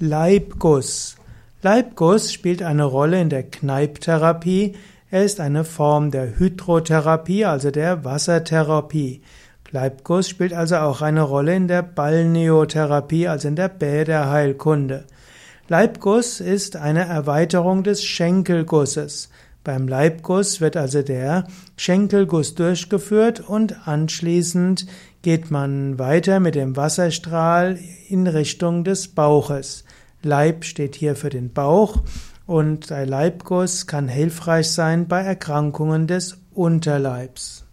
Leibguss. Leibguss spielt eine Rolle in der Kneipptherapie. Er ist eine Form der Hydrotherapie, also der Wassertherapie. Leibguss spielt also auch eine Rolle in der Balneotherapie, also in der Bäderheilkunde. Leibguss ist eine Erweiterung des Schenkelgusses. Beim Leibguss wird also der Schenkelguss durchgeführt und anschließend geht man weiter mit dem Wasserstrahl in Richtung des Bauches. Leib steht hier für den Bauch und der Leibguss kann hilfreich sein bei Erkrankungen des Unterleibs.